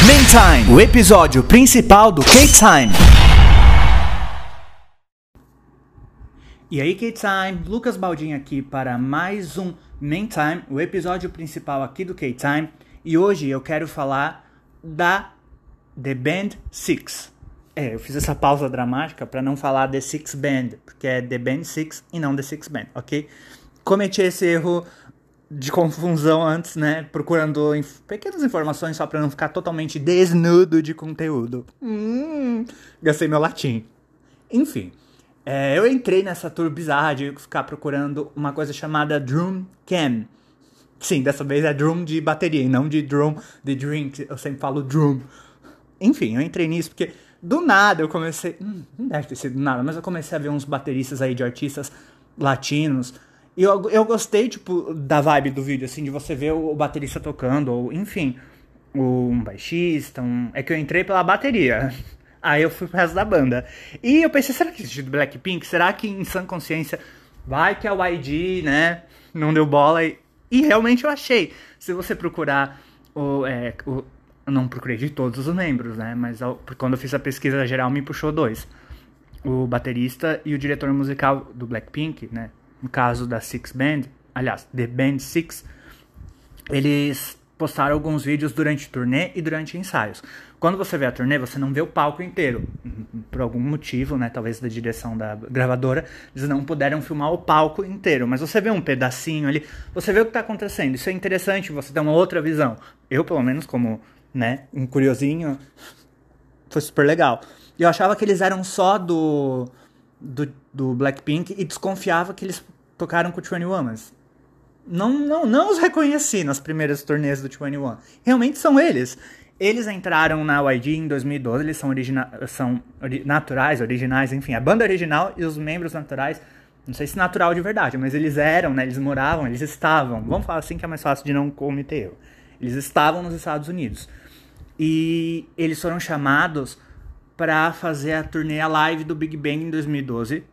Time, o episódio principal do K-Time. E aí, K-Time, Lucas Baldin aqui para mais um Main Time, o episódio principal aqui do K-Time. E hoje eu quero falar da The Band Six. É, eu fiz essa pausa dramática para não falar The Six Band, porque é The Band Six e não The Six Band, ok? Cometi esse erro de confusão antes, né? Procurando inf pequenas informações só para não ficar totalmente desnudo de conteúdo. Hum, gastei meu latim. Enfim, é, eu entrei nessa tour bizarra de ficar procurando uma coisa chamada Drum Cam. Sim, dessa vez é drum de bateria e não de drum de drink. Eu sempre falo drum. Enfim, eu entrei nisso porque do nada eu comecei. Hum, não deve ter sido nada, mas eu comecei a ver uns bateristas aí de artistas latinos e eu, eu gostei, tipo, da vibe do vídeo, assim, de você ver o, o baterista tocando, ou enfim, um baixista, um... É que eu entrei pela bateria. Aí eu fui pro resto da banda. E eu pensei, será que existe do Blackpink? Será que em sã consciência vai que a YG, né, não deu bola? E, e realmente eu achei. Se você procurar o, é, o... Não procurei de todos os membros, né? Mas ao, quando eu fiz a pesquisa geral me puxou dois. O baterista e o diretor musical do Blackpink, né? No caso da Six Band, aliás, The Band Six, eles postaram alguns vídeos durante turnê e durante ensaios. Quando você vê a turnê, você não vê o palco inteiro. Por algum motivo, né, talvez da direção da gravadora, eles não puderam filmar o palco inteiro. Mas você vê um pedacinho ali, você vê o que está acontecendo. Isso é interessante, você tem uma outra visão. Eu, pelo menos, como né, um curiosinho, foi super legal. Eu achava que eles eram só do do, do Blackpink e desconfiava que eles tocaram com o 21, mas não, não, não os reconheci nas primeiras turnês do 21. Realmente são eles. Eles entraram na YG em 2012, eles são, origina são ori naturais, originais, enfim, a banda original e os membros naturais, não sei se natural de verdade, mas eles eram, né, eles moravam, eles estavam, vamos falar assim que é mais fácil de não cometer erro. Eles estavam nos Estados Unidos. E eles foram chamados para fazer a turnê a live do Big Bang em 2012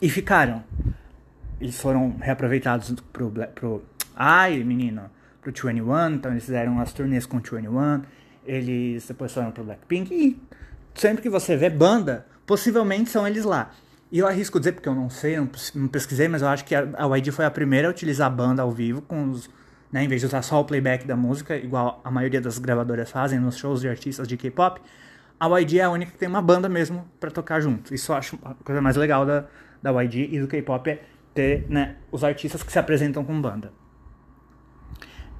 e ficaram. Eles foram reaproveitados pro, pro ai, menino, pro 21, então eles fizeram as turnês com o 21, eles depois foram pro Blackpink e sempre que você vê banda, possivelmente são eles lá. E eu arrisco dizer, porque eu não sei, não, não pesquisei, mas eu acho que a, a YG foi a primeira a utilizar a banda ao vivo, com os, né, em vez de usar só o playback da música, igual a maioria das gravadoras fazem nos shows de artistas de K-pop a YG é a única que tem uma banda mesmo para tocar junto. Isso eu acho a coisa mais legal da, da YG e do K-pop é ter né, os artistas que se apresentam com banda.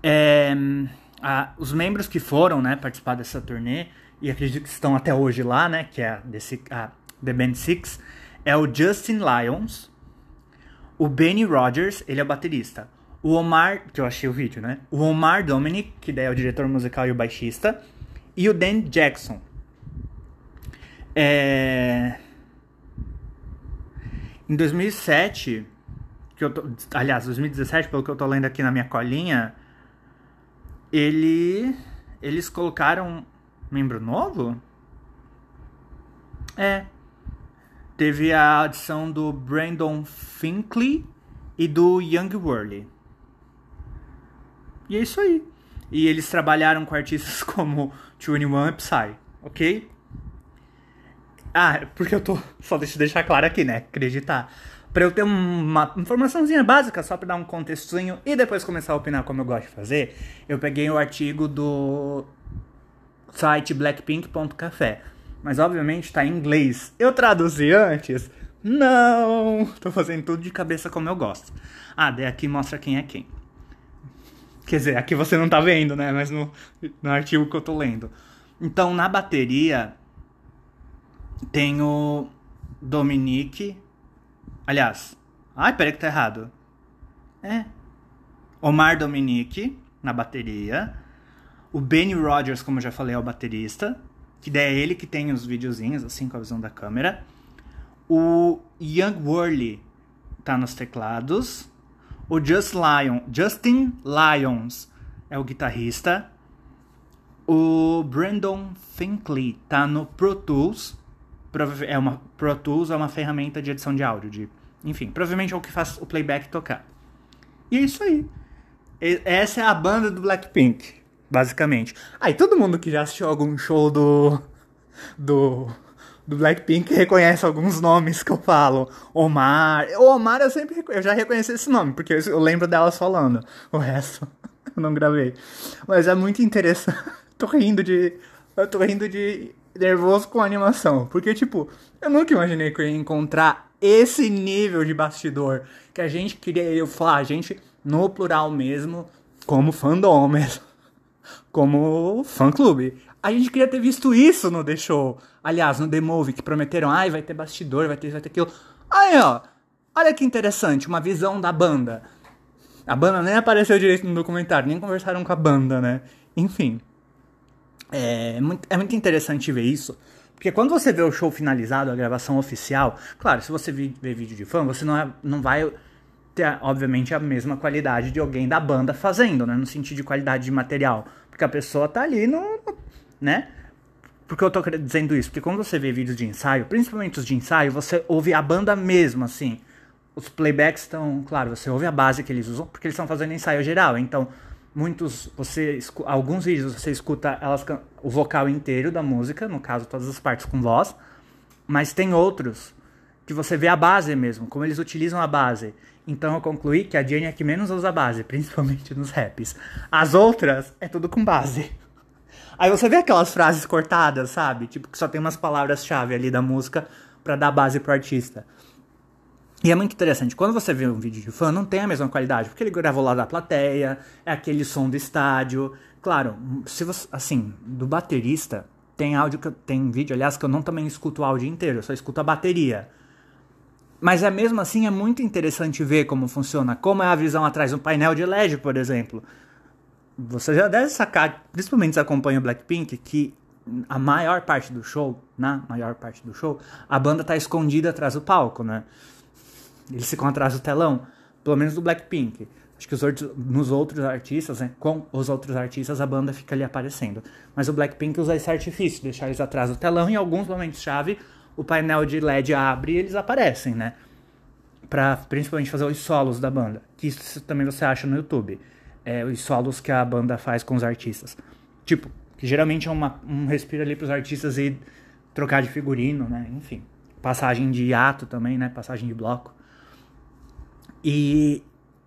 É, a, os membros que foram né, participar dessa turnê, e acredito que estão até hoje lá, né, que é desse, a The Band Six, é o Justin Lyons, o Benny Rogers, ele é baterista, o Omar, que eu achei o vídeo, né? O Omar Dominic, que daí é o diretor musical e o baixista, e o Dan Jackson, é... Em 2007, que eu tô... aliás, 2017, pelo que eu tô lendo aqui na minha colinha, ele eles colocaram membro novo? É. Teve a adição do Brandon Finkley e do Young Worley. E é isso aí. E eles trabalharam com artistas como 21 e Psy, ok? Ah, porque eu tô. Só deixa eu deixar claro aqui, né? Acreditar. Pra eu ter uma informaçãozinha básica, só pra dar um contextinho e depois começar a opinar como eu gosto de fazer, eu peguei o artigo do site blackpink.café. Mas obviamente tá em inglês. Eu traduzi antes? Não! Tô fazendo tudo de cabeça como eu gosto. Ah, daí aqui mostra quem é quem. Quer dizer, aqui você não tá vendo, né? Mas no, no artigo que eu tô lendo. Então, na bateria, tem o Dominique. Aliás. Ai, peraí que tá errado. É. Omar Dominique na bateria. O Benny Rogers, como eu já falei, é o baterista. Que daí é ele que tem os videozinhos, assim, com a visão da câmera. O Young Worley tá nos teclados. O Just Lion, Justin Lyons é o guitarrista. O Brandon Finkley tá no Pro Tools é uma Pro Tools é uma ferramenta de edição de áudio, de, enfim, provavelmente é o que faz o playback tocar. E é isso aí. essa é a banda do Blackpink. basicamente. Aí todo mundo que já assistiu algum show do. do. do Blackpink reconhece alguns nomes que eu falo. Omar. O Omar eu sempre eu já reconheci esse nome, porque eu, eu lembro delas falando. O resto eu não gravei. Mas é muito interessante. tô rindo de. Eu tô rindo de nervoso com a animação. Porque, tipo, eu nunca imaginei que eu ia encontrar esse nível de bastidor. Que a gente queria, eu falar, a gente, no plural mesmo, como fandom mesmo. Como fã-clube. A gente queria ter visto isso no The Show. Aliás, no The Movie, que prometeram, ai, vai ter bastidor, vai ter isso, vai ter aquilo. Aí, ó, olha que interessante, uma visão da banda. A banda nem apareceu direito no documentário, nem conversaram com a banda, né? Enfim. É muito, é muito interessante ver isso. Porque quando você vê o show finalizado, a gravação oficial, claro, se você vê vídeo de fã, você não, é, não vai ter, obviamente, a mesma qualidade de alguém da banda fazendo, né? No sentido de qualidade de material. Porque a pessoa tá ali no. né? Por que eu tô dizendo isso? Porque quando você vê vídeos de ensaio, principalmente os de ensaio, você ouve a banda mesmo, assim. Os playbacks estão. Claro, você ouve a base que eles usam, porque eles estão fazendo ensaio geral. Então, muitos. você Alguns vídeos você escuta elas, o vocal inteiro da música, no caso, todas as partes com voz. Mas tem outros que você vê a base mesmo, como eles utilizam a base. Então eu concluí que a Jenny é que menos usa base, principalmente nos raps. As outras é tudo com base. Aí você vê aquelas frases cortadas, sabe? Tipo, que só tem umas palavras-chave ali da música para dar base pro artista. E é muito interessante, quando você vê um vídeo de fã, não tem a mesma qualidade, porque ele gravou lá da plateia, é aquele som do estádio. Claro, se você, assim, do baterista, tem áudio que tem vídeo, aliás, que eu não também escuto o áudio inteiro, eu só escuto a bateria. Mas é mesmo assim é muito interessante ver como funciona, como é a visão atrás do painel de LED, por exemplo. Você já deve sacar, principalmente se acompanha o Blackpink, que a maior parte do show, na maior parte do show, a banda tá escondida atrás do palco, né? Eles ficam atrás do telão, pelo menos do Blackpink. Acho que os outros, nos outros artistas, né, com os outros artistas, a banda fica ali aparecendo. Mas o Blackpink usa esse artifício, deixar eles atrás do telão em alguns momentos-chave o painel de LED abre e eles aparecem, né? Pra principalmente fazer os solos da banda. Que isso também você acha no YouTube. É, os solos que a banda faz com os artistas. Tipo, que geralmente é uma, um respiro ali pros artistas e trocar de figurino, né? Enfim. Passagem de ato também, né? Passagem de bloco. E,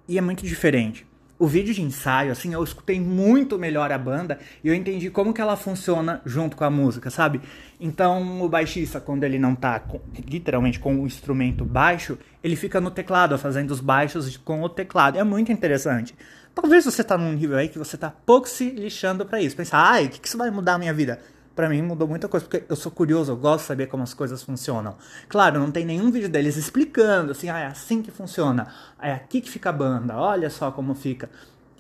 e é muito diferente o vídeo de ensaio, assim, eu escutei muito melhor a banda e eu entendi como que ela funciona junto com a música, sabe? Então, o baixista, quando ele não tá com, literalmente com o instrumento baixo, ele fica no teclado, fazendo os baixos com o teclado. É muito interessante. Talvez você tá num nível aí que você tá pouco se lixando para isso. Pensar, ai, o que, que isso vai mudar a minha vida? Para mim mudou muita coisa, porque eu sou curioso, eu gosto de saber como as coisas funcionam. Claro, não tem nenhum vídeo deles explicando, assim, ah, é assim que funciona, é aqui que fica a banda, olha só como fica.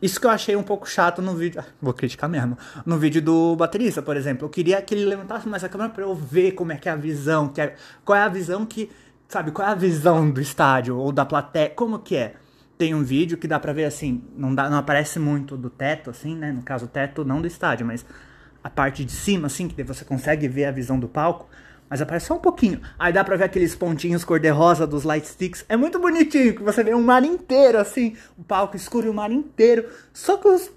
Isso que eu achei um pouco chato no vídeo, vou criticar mesmo, no vídeo do baterista, por exemplo. Eu queria que ele levantasse mais a câmera para eu ver como é que é a visão, que é, qual é a visão que, sabe, qual é a visão do estádio ou da plateia, como que é. Tem um vídeo que dá pra ver assim, não, dá, não aparece muito do teto, assim, né? No caso, o teto não do estádio, mas a parte de cima, assim, que você consegue ver a visão do palco, mas aparece só um pouquinho. Aí dá pra ver aqueles pontinhos cor-de-rosa dos light sticks. É muito bonitinho, que você vê um mar inteiro, assim, o palco escuro e o mar inteiro, só com os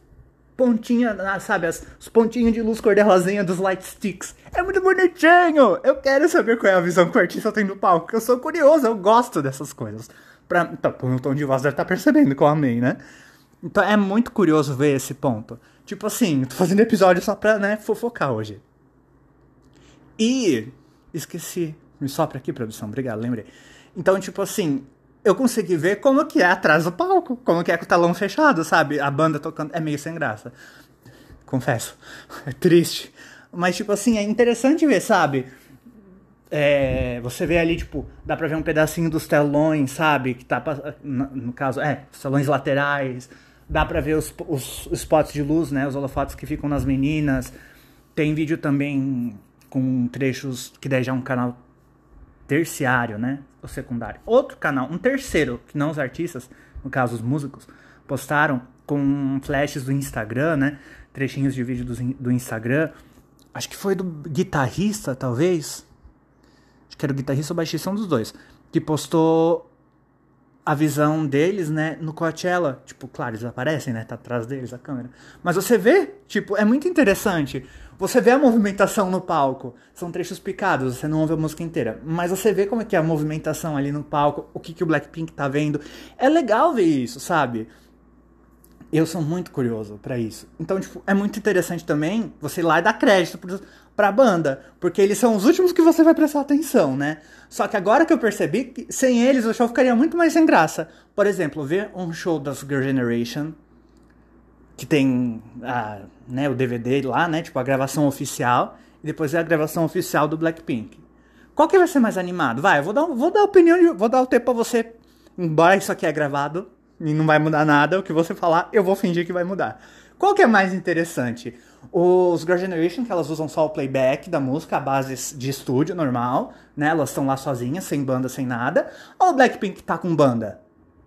pontinhos, ah, sabe, as, os pontinhos de luz cor-de-rosinha dos light sticks. É muito bonitinho! Eu quero saber qual é a visão que o artista tem no palco, eu sou curioso, eu gosto dessas coisas. Pra, então, no tom de voz deve estar tá percebendo que eu amei, né? Então é muito curioso ver esse ponto. Tipo assim, tô fazendo episódio só pra, né, fofocar hoje. E esqueci. Me sopra aqui, produção. Obrigado, lembrei. Então, tipo assim, eu consegui ver como que é atrás do palco, como que é com o talão fechado, sabe? A banda tocando é meio sem graça. Confesso. É triste. Mas, tipo assim, é interessante ver, sabe? É, você vê ali, tipo, dá pra ver um pedacinho dos telões, sabe? Que tá, no caso, é, os telões laterais Dá pra ver os, os, os spots de luz, né? Os holofotes que ficam nas meninas. Tem vídeo também com trechos que daí já é um canal terciário, né? Ou secundário. Outro canal, um terceiro, que não os artistas, no caso os músicos, postaram com flashes do Instagram, né? Trechinhos de vídeo do, do Instagram. Acho que foi do guitarrista, talvez. Acho que era o guitarrista ou baixista, um dos dois. Que postou a visão deles, né, no Coachella. Tipo, claro, eles aparecem, né, tá atrás deles a câmera. Mas você vê, tipo, é muito interessante. Você vê a movimentação no palco. São trechos picados, você não ouve a música inteira. Mas você vê como é que é a movimentação ali no palco, o que, que o Blackpink tá vendo. É legal ver isso, sabe? Eu sou muito curioso para isso. Então, tipo, é muito interessante também você ir lá e dar crédito pra banda. Porque eles são os últimos que você vai prestar atenção, né? Só que agora que eu percebi que sem eles o show ficaria muito mais sem graça. Por exemplo, ver um show das Girl Generation, que tem a, né, o DVD lá, né? Tipo, a gravação oficial. E depois é a gravação oficial do Blackpink. Qual que vai ser mais animado? Vai, eu vou dar, vou dar opinião, de, vou dar o tempo pra você. Embora isso aqui é gravado e não vai mudar nada, o que você falar, eu vou fingir que vai mudar. Qual que é mais interessante? Os Girl Generation, que elas usam só o playback da música, a base de estúdio normal, né? Elas estão lá sozinhas, sem banda, sem nada. Ou o Blackpink tá com banda?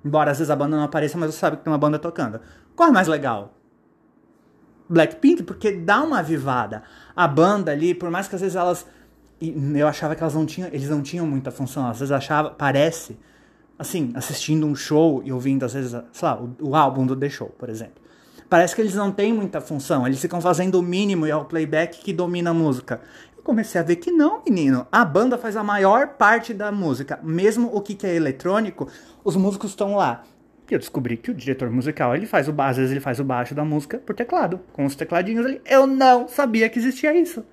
Embora às vezes a banda não apareça, mas você sabe que tem uma banda tocando. Qual é mais legal? Blackpink, porque dá uma avivada. A banda ali, por mais que às vezes elas. Eu achava que elas não tinham. Eles não tinham muita função. Às vezes achava. Parece. Assim, assistindo um show e ouvindo, às vezes, sei lá, o, o álbum do The Show, por exemplo parece que eles não têm muita função, eles ficam fazendo o mínimo e é o playback que domina a música. Comecei a ver que não, menino. A banda faz a maior parte da música. Mesmo o que, é eletrônico, os músicos estão lá. E eu descobri que o diretor musical, ele faz o às vezes ele faz o baixo da música por teclado, com os tecladinhos ali. Eu não sabia que existia isso.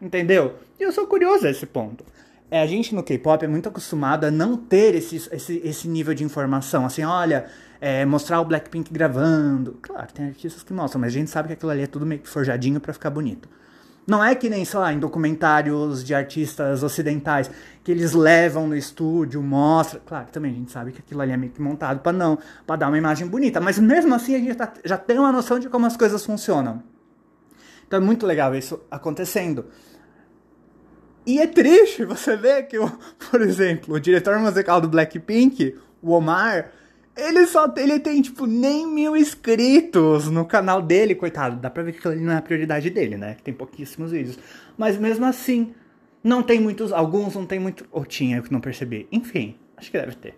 Entendeu? E eu sou curioso a esse ponto. É, a gente no K-pop é muito acostumado a não ter esse, esse, esse nível de informação. Assim, olha, é, mostrar o Blackpink gravando. Claro, tem artistas que mostram, mas a gente sabe que aquilo ali é tudo meio que forjadinho para ficar bonito. Não é que nem, sei lá, em documentários de artistas ocidentais, que eles levam no estúdio, mostram. Claro, também a gente sabe que aquilo ali é meio que montado para não, para dar uma imagem bonita. Mas mesmo assim a gente tá, já tem uma noção de como as coisas funcionam. Então é muito legal isso acontecendo. E é triste você ver que, por exemplo, o diretor musical do Blackpink, o Omar, ele só ele tem, tipo, nem mil inscritos no canal dele, coitado. Dá pra ver que ele não é a prioridade dele, né? Tem pouquíssimos vídeos. Mas mesmo assim, não tem muitos. Alguns não tem muito. Ou tinha, eu que não percebi. Enfim, acho que deve ter.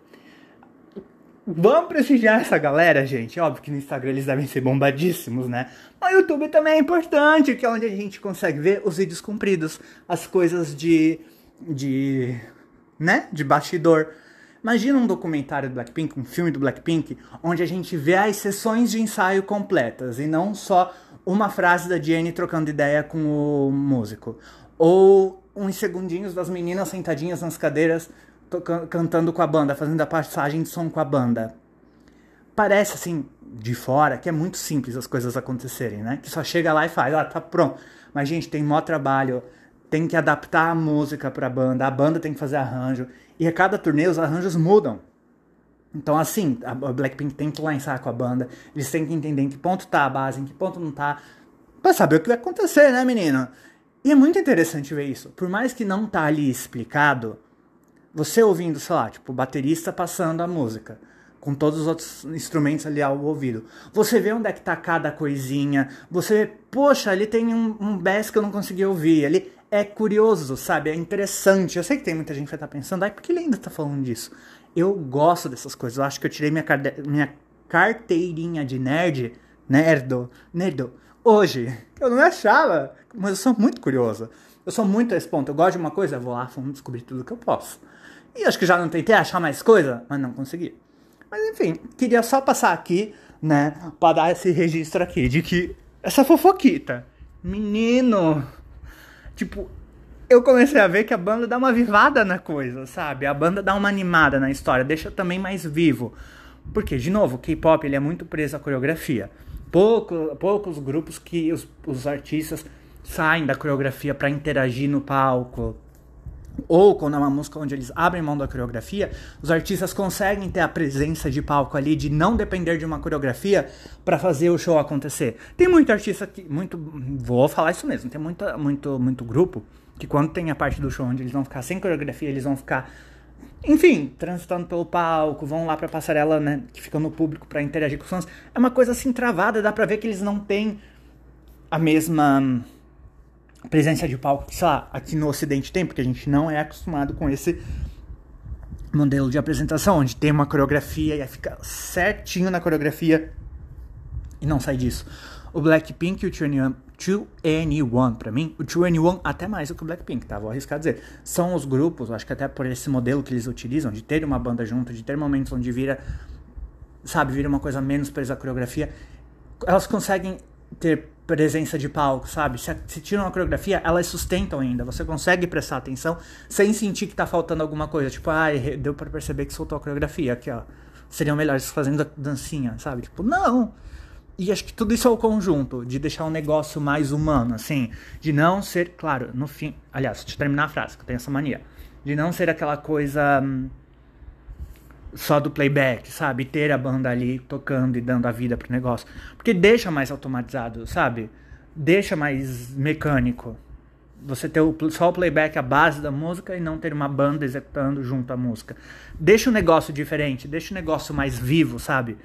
Vamos prestigiar essa galera, gente. Óbvio que no Instagram eles devem ser bombadíssimos, né? Mas o YouTube também é importante, que é onde a gente consegue ver os vídeos compridos, as coisas de. de. né? De bastidor. Imagina um documentário do Blackpink, um filme do Blackpink, onde a gente vê as sessões de ensaio completas e não só uma frase da Jenny trocando ideia com o músico. Ou uns segundinhos das meninas sentadinhas nas cadeiras tocando, cantando com a banda, fazendo a passagem de som com a banda. Parece assim, de fora, que é muito simples as coisas acontecerem, né? Que só chega lá e faz, ah, tá pronto. Mas, gente, tem mó trabalho, tem que adaptar a música pra banda, a banda tem que fazer arranjo. E a cada turnê os arranjos mudam. Então, assim, a Blackpink tem que lançar com a banda. Eles têm que entender em que ponto tá a base, em que ponto não tá. Pra saber o que vai acontecer, né, menino? E é muito interessante ver isso. Por mais que não tá ali explicado, você ouvindo, sei lá, tipo, o baterista passando a música, com todos os outros instrumentos ali ao ouvido. Você vê onde é que tá cada coisinha. Você, poxa, ali tem um, um bass que eu não consegui ouvir. Ali é curioso, sabe? É interessante. Eu sei que tem muita gente que vai estar pensando, ai, por que ele ainda tá falando disso? Eu gosto dessas coisas. Eu acho que eu tirei minha, minha carteirinha de nerd, nerdo, nerdo, hoje. Eu não achava, mas eu sou muito curioso. Eu sou muito a esse ponto. Eu gosto de uma coisa, eu vou lá, vamos descobrir tudo que eu posso. E acho que já não tentei achar mais coisa, mas não consegui. Mas enfim, queria só passar aqui, né, pra dar esse registro aqui de que essa fofoquita, menino, tipo, eu comecei a ver que a banda dá uma vivada na coisa, sabe? A banda dá uma animada na história, deixa também mais vivo. Porque, de novo, o K-pop ele é muito preso à coreografia. Pouco, poucos grupos que os, os artistas saem da coreografia para interagir no palco. Ou quando é uma música onde eles abrem mão da coreografia, os artistas conseguem ter a presença de palco ali, de não depender de uma coreografia para fazer o show acontecer. Tem muito artista que. Muito. Vou falar isso mesmo, tem muita, muito, muito grupo que quando tem a parte do show onde eles vão ficar sem coreografia, eles vão ficar. Enfim, transitando pelo palco, vão lá pra passarela, né, que fica no público para interagir com os fãs. É uma coisa assim travada, dá pra ver que eles não têm a mesma presença de palco, sei lá, aqui no Ocidente tem, porque a gente não é acostumado com esse modelo de apresentação, onde tem uma coreografia e fica certinho na coreografia e não sai disso. O Blackpink e o 2NE1, pra mim, o 2NE1 até mais do que o Blackpink, tá? Vou arriscar dizer. São os grupos, acho que até por esse modelo que eles utilizam, de ter uma banda junto, de ter momentos onde vira, sabe, vira uma coisa menos presa à coreografia. Elas conseguem ter presença de palco, sabe? Se, se tiram uma coreografia, elas sustentam ainda. Você consegue prestar atenção sem sentir que tá faltando alguma coisa. Tipo, ah, deu para perceber que soltou a coreografia aqui, ó. Seriam melhores fazendo dancinha, sabe? Tipo, não. E acho que tudo isso é o conjunto, de deixar um negócio mais humano, assim. De não ser, claro, no fim. Aliás, deixa eu terminar a frase, que eu tenho essa mania. De não ser aquela coisa hum, só do playback, sabe? Ter a banda ali tocando e dando a vida pro negócio. Porque deixa mais automatizado, sabe? Deixa mais mecânico. Você ter o, só o playback, a base da música, e não ter uma banda executando junto à música. Deixa o negócio diferente, deixa o negócio mais vivo, sabe?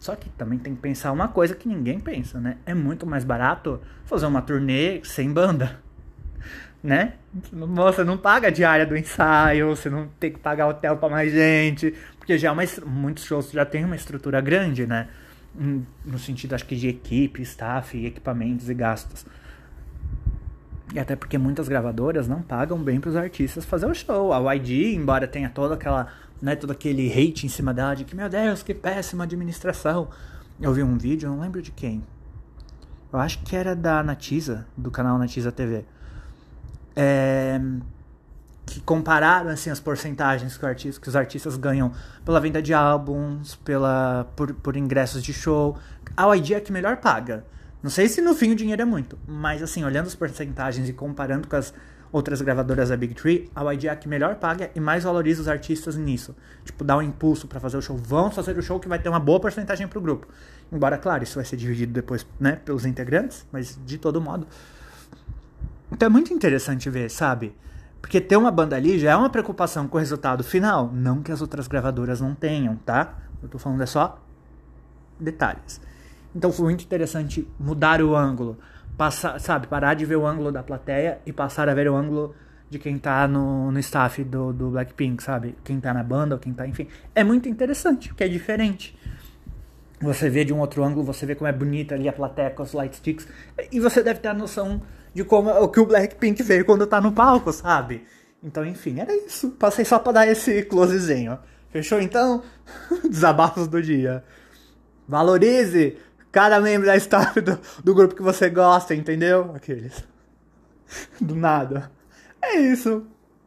Só que também tem que pensar uma coisa que ninguém pensa, né? É muito mais barato fazer uma turnê sem banda. Né? Você não paga a diária do ensaio, você não tem que pagar hotel para mais gente, porque já é uma, muitos shows já tem uma estrutura grande, né? No sentido, acho que de equipe, staff, equipamentos e gastos. E até porque muitas gravadoras não pagam bem para os artistas fazer o show. A YG, embora tenha toda aquela né, todo aquele hate em cima dela de que, meu Deus, que péssima administração. Eu vi um vídeo, não lembro de quem. Eu acho que era da Natiza, do canal Natiza TV. É, que compararam assim as porcentagens que, artista, que, os artistas ganham pela venda de álbuns, pela por, por ingressos de show. A YG é que melhor paga. Não sei se no fim o dinheiro é muito, mas assim, olhando as porcentagens e comparando com as outras gravadoras da Big Tree, a YG é a que melhor paga e mais valoriza os artistas nisso. Tipo, dá um impulso para fazer o show. Vamos fazer o show que vai ter uma boa porcentagem pro grupo. Embora, claro, isso vai ser dividido depois, né, pelos integrantes, mas de todo modo. Então é muito interessante ver, sabe? Porque ter uma banda ali já é uma preocupação com o resultado final. Não que as outras gravadoras não tenham, tá? Eu tô falando é só detalhes. Então foi muito interessante mudar o ângulo passar, sabe, parar de ver o ângulo da plateia e passar a ver o ângulo de quem tá no, no staff do, do Blackpink, sabe? Quem tá na banda ou quem tá, enfim. É muito interessante, porque é diferente. Você vê de um outro ângulo, você vê como é bonita ali a plateia com os light sticks. E você deve ter a noção de como o que o Blackpink veio quando tá no palco, sabe? Então, enfim, era isso. Passei só pra dar esse closezinho. Fechou então? Desabafos do dia. Valorize cada membro da staff do, do grupo que você gosta, entendeu? Aqueles. Do nada. É isso.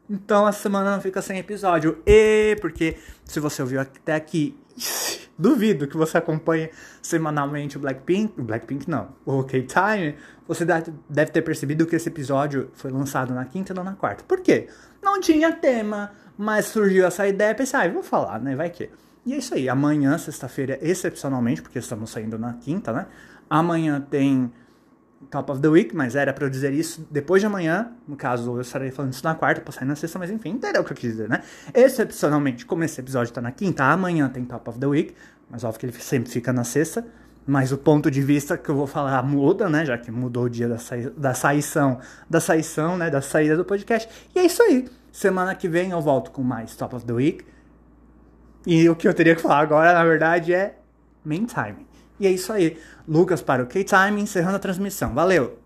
Então a semana não fica sem episódio. E porque se você ouviu até aqui, duvido que você acompanhe semanalmente o Blackpink. Blackpink não, o K-Time. Você deve ter percebido que esse episódio foi lançado na quinta e não na quarta. Por quê? Não tinha tema, mas surgiu essa ideia. Pensei, ah, vou falar, né? Vai que. E é isso aí. Amanhã, sexta-feira, excepcionalmente, porque estamos saindo na quinta, né? Amanhã tem Top of the Week, mas era para eu dizer isso depois de amanhã. No caso, eu estarei falando isso na quarta, pra sair na sexta, mas enfim, entendeu o que eu quis dizer, né? Excepcionalmente, como esse episódio tá na quinta, amanhã tem Top of the Week, mas óbvio que ele sempre fica na sexta. Mas o ponto de vista que eu vou falar muda, né? Já que mudou o dia da, sa da saição, da saição, né? Da saída do podcast. E é isso aí. Semana que vem eu volto com mais Top of the Week. E o que eu teria que falar agora, na verdade, é main time. E é isso aí. Lucas para o K-Time, encerrando a transmissão. Valeu!